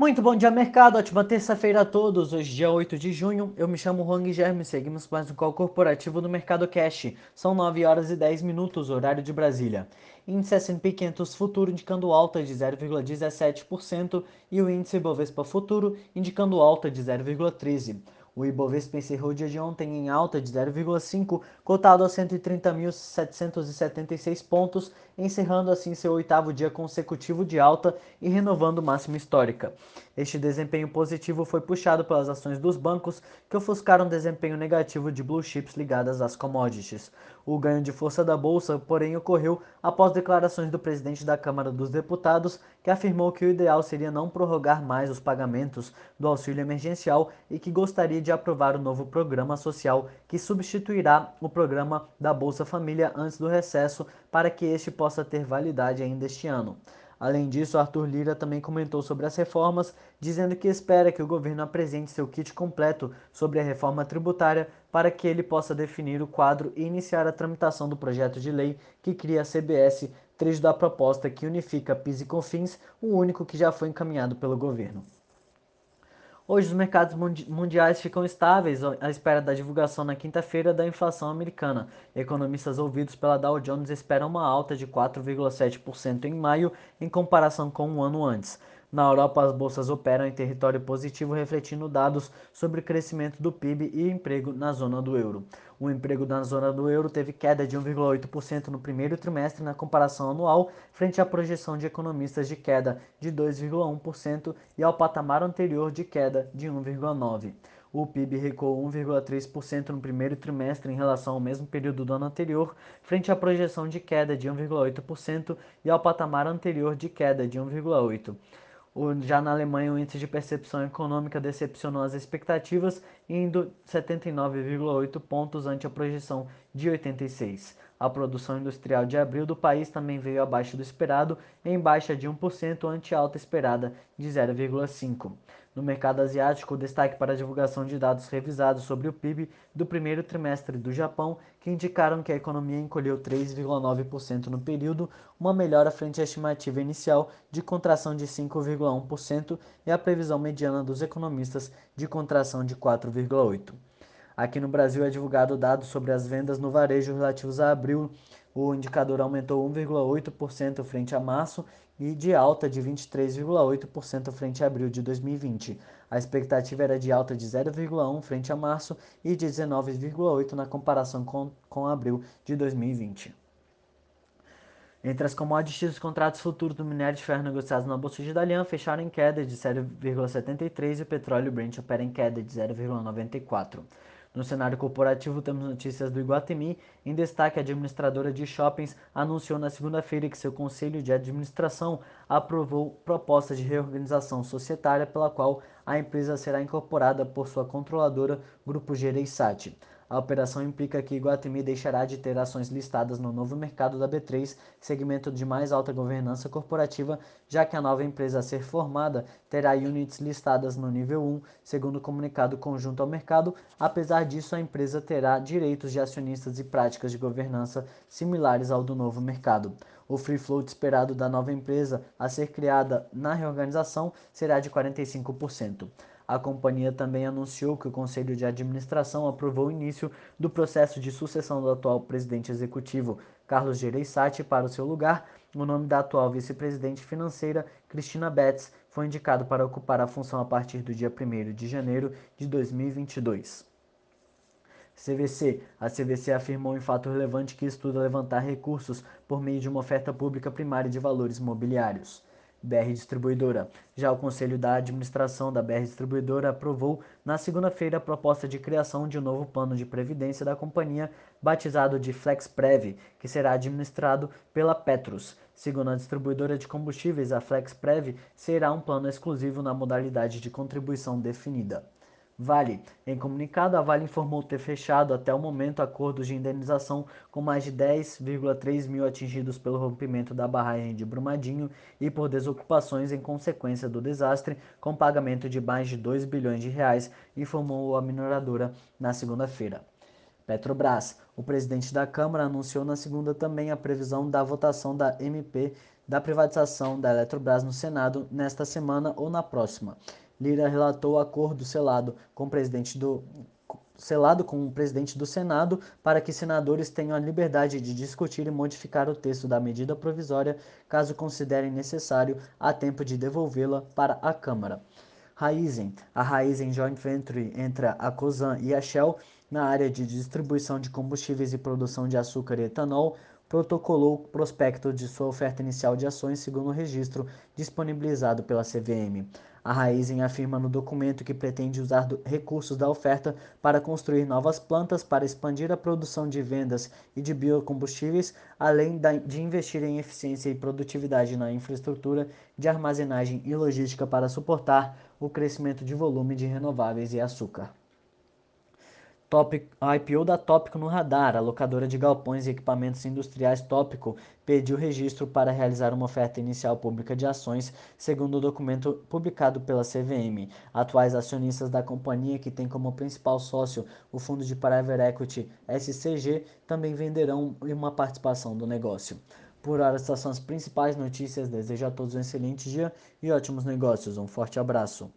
Muito bom dia, mercado. Ótima terça-feira a todos. Hoje, dia 8 de junho. Eu me chamo Juan Guilherme. Seguimos mais um call corporativo no Mercado Cash. São 9 horas e 10 minutos, horário de Brasília. Índice S&P 500 Futuro indicando alta de 0,17% e o índice Bovespa Futuro indicando alta de 0,13%. O Ibovespa encerrou o dia de ontem em alta de 0,5, cotado a 130.776 pontos, encerrando assim seu oitavo dia consecutivo de alta e renovando máxima histórica. Este desempenho positivo foi puxado pelas ações dos bancos, que ofuscaram desempenho negativo de blue chips ligadas às commodities. O ganho de força da bolsa, porém, ocorreu após declarações do presidente da Câmara dos Deputados, que afirmou que o ideal seria não prorrogar mais os pagamentos do auxílio emergencial e que gostaria de aprovar o novo programa social que substituirá o programa da Bolsa Família antes do recesso para que este possa ter validade ainda este ano. Além disso, Arthur Lira também comentou sobre as reformas, dizendo que espera que o governo apresente seu kit completo sobre a reforma tributária para que ele possa definir o quadro e iniciar a tramitação do projeto de lei que cria a CBS, trecho da proposta que unifica PIS e COFINS, o único que já foi encaminhado pelo governo. Hoje os mercados mundiais ficam estáveis à espera da divulgação na quinta-feira da inflação americana. Economistas ouvidos pela Dow Jones esperam uma alta de 4,7% em maio em comparação com um ano antes. Na Europa, as bolsas operam em território positivo, refletindo dados sobre o crescimento do PIB e emprego na zona do euro. O emprego na zona do euro teve queda de 1,8% no primeiro trimestre na comparação anual, frente à projeção de economistas de queda de 2,1% e ao patamar anterior de queda de 1,9%. O PIB recuou 1,3% no primeiro trimestre em relação ao mesmo período do ano anterior, frente à projeção de queda de 1,8% e ao patamar anterior de queda de 1,8%. Já na Alemanha, o índice de percepção econômica decepcionou as expectativas, indo 79,8 pontos ante a projeção de 86. A produção industrial de abril do país também veio abaixo do esperado, em baixa de 1% ante alta esperada de 0,5%. No mercado asiático, destaque para a divulgação de dados revisados sobre o PIB do primeiro trimestre do Japão, que indicaram que a economia encolheu 3,9% no período, uma melhora frente à estimativa inicial de contração de 5,1% e a previsão mediana dos economistas de contração de 4,8%. Aqui no Brasil é divulgado dados sobre as vendas no varejo relativos a abril. O indicador aumentou 1,8% frente a março e de alta de 23,8% frente a abril de 2020. A expectativa era de alta de 0,1% frente a março e de 19,8% na comparação com, com abril de 2020. Entre as commodities, os contratos futuros do minério de ferro negociados na Bolsa de Dalian fecharam em queda de 0,73 e o petróleo Brent opera em queda de 0,94. No cenário corporativo, temos notícias do Iguatemi. Em destaque, a administradora de shoppings anunciou na segunda-feira que seu conselho de administração aprovou proposta de reorganização societária pela qual a empresa será incorporada por sua controladora, Grupo Gereissati. A operação implica que Iguatemi deixará de ter ações listadas no novo mercado da B3, segmento de mais alta governança corporativa, já que a nova empresa a ser formada terá units listadas no nível 1, segundo o comunicado conjunto ao mercado. Apesar disso, a empresa terá direitos de acionistas e práticas de governança similares ao do novo mercado. O free float esperado da nova empresa a ser criada na reorganização será de 45%. A companhia também anunciou que o Conselho de Administração aprovou o início do processo de sucessão do atual presidente executivo, Carlos Gereissati, para o seu lugar. O nome da atual vice-presidente financeira, Cristina Betts, foi indicado para ocupar a função a partir do dia 1 de janeiro de 2022. CVC. A CVC afirmou em fato relevante que estuda levantar recursos por meio de uma oferta pública primária de valores imobiliários. BR Distribuidora. Já o Conselho da Administração da BR Distribuidora aprovou na segunda-feira a proposta de criação de um novo plano de previdência da companhia, batizado de FlexPrev, que será administrado pela Petrus. Segundo a distribuidora de combustíveis, a FlexPrev será um plano exclusivo na modalidade de contribuição definida. Vale. Em comunicado, a Vale informou ter fechado até o momento acordos de indenização com mais de 10,3 mil atingidos pelo rompimento da barragem de Brumadinho e por desocupações em consequência do desastre, com pagamento de mais de 2 bilhões de reais, informou a mineradora na segunda-feira. Petrobras. O presidente da Câmara anunciou na segunda também a previsão da votação da MP da privatização da Eletrobras no Senado nesta semana ou na próxima. Lira relatou o acordo selado com o presidente do selado com o presidente do Senado para que senadores tenham a liberdade de discutir e modificar o texto da medida provisória, caso considerem necessário, a tempo de devolvê-la para a Câmara. Raizen, a Raizen Joint Venture entre a Cosan e a Shell na área de distribuição de combustíveis e produção de açúcar e etanol, protocolou o prospecto de sua oferta inicial de ações segundo o registro disponibilizado pela CVM. A Raizen afirma no documento que pretende usar recursos da oferta para construir novas plantas para expandir a produção de vendas e de biocombustíveis, além de investir em eficiência e produtividade na infraestrutura de armazenagem e logística para suportar o crescimento de volume de renováveis e açúcar. A IPO da Tópico no radar, a locadora de galpões e equipamentos industriais Tópico pediu registro para realizar uma oferta inicial pública de ações, segundo o documento publicado pela CVM. Atuais acionistas da companhia, que tem como principal sócio o fundo de private equity SCG, também venderão uma participação do negócio. Por hora, essas são as principais notícias. Desejo a todos um excelente dia e ótimos negócios. Um forte abraço.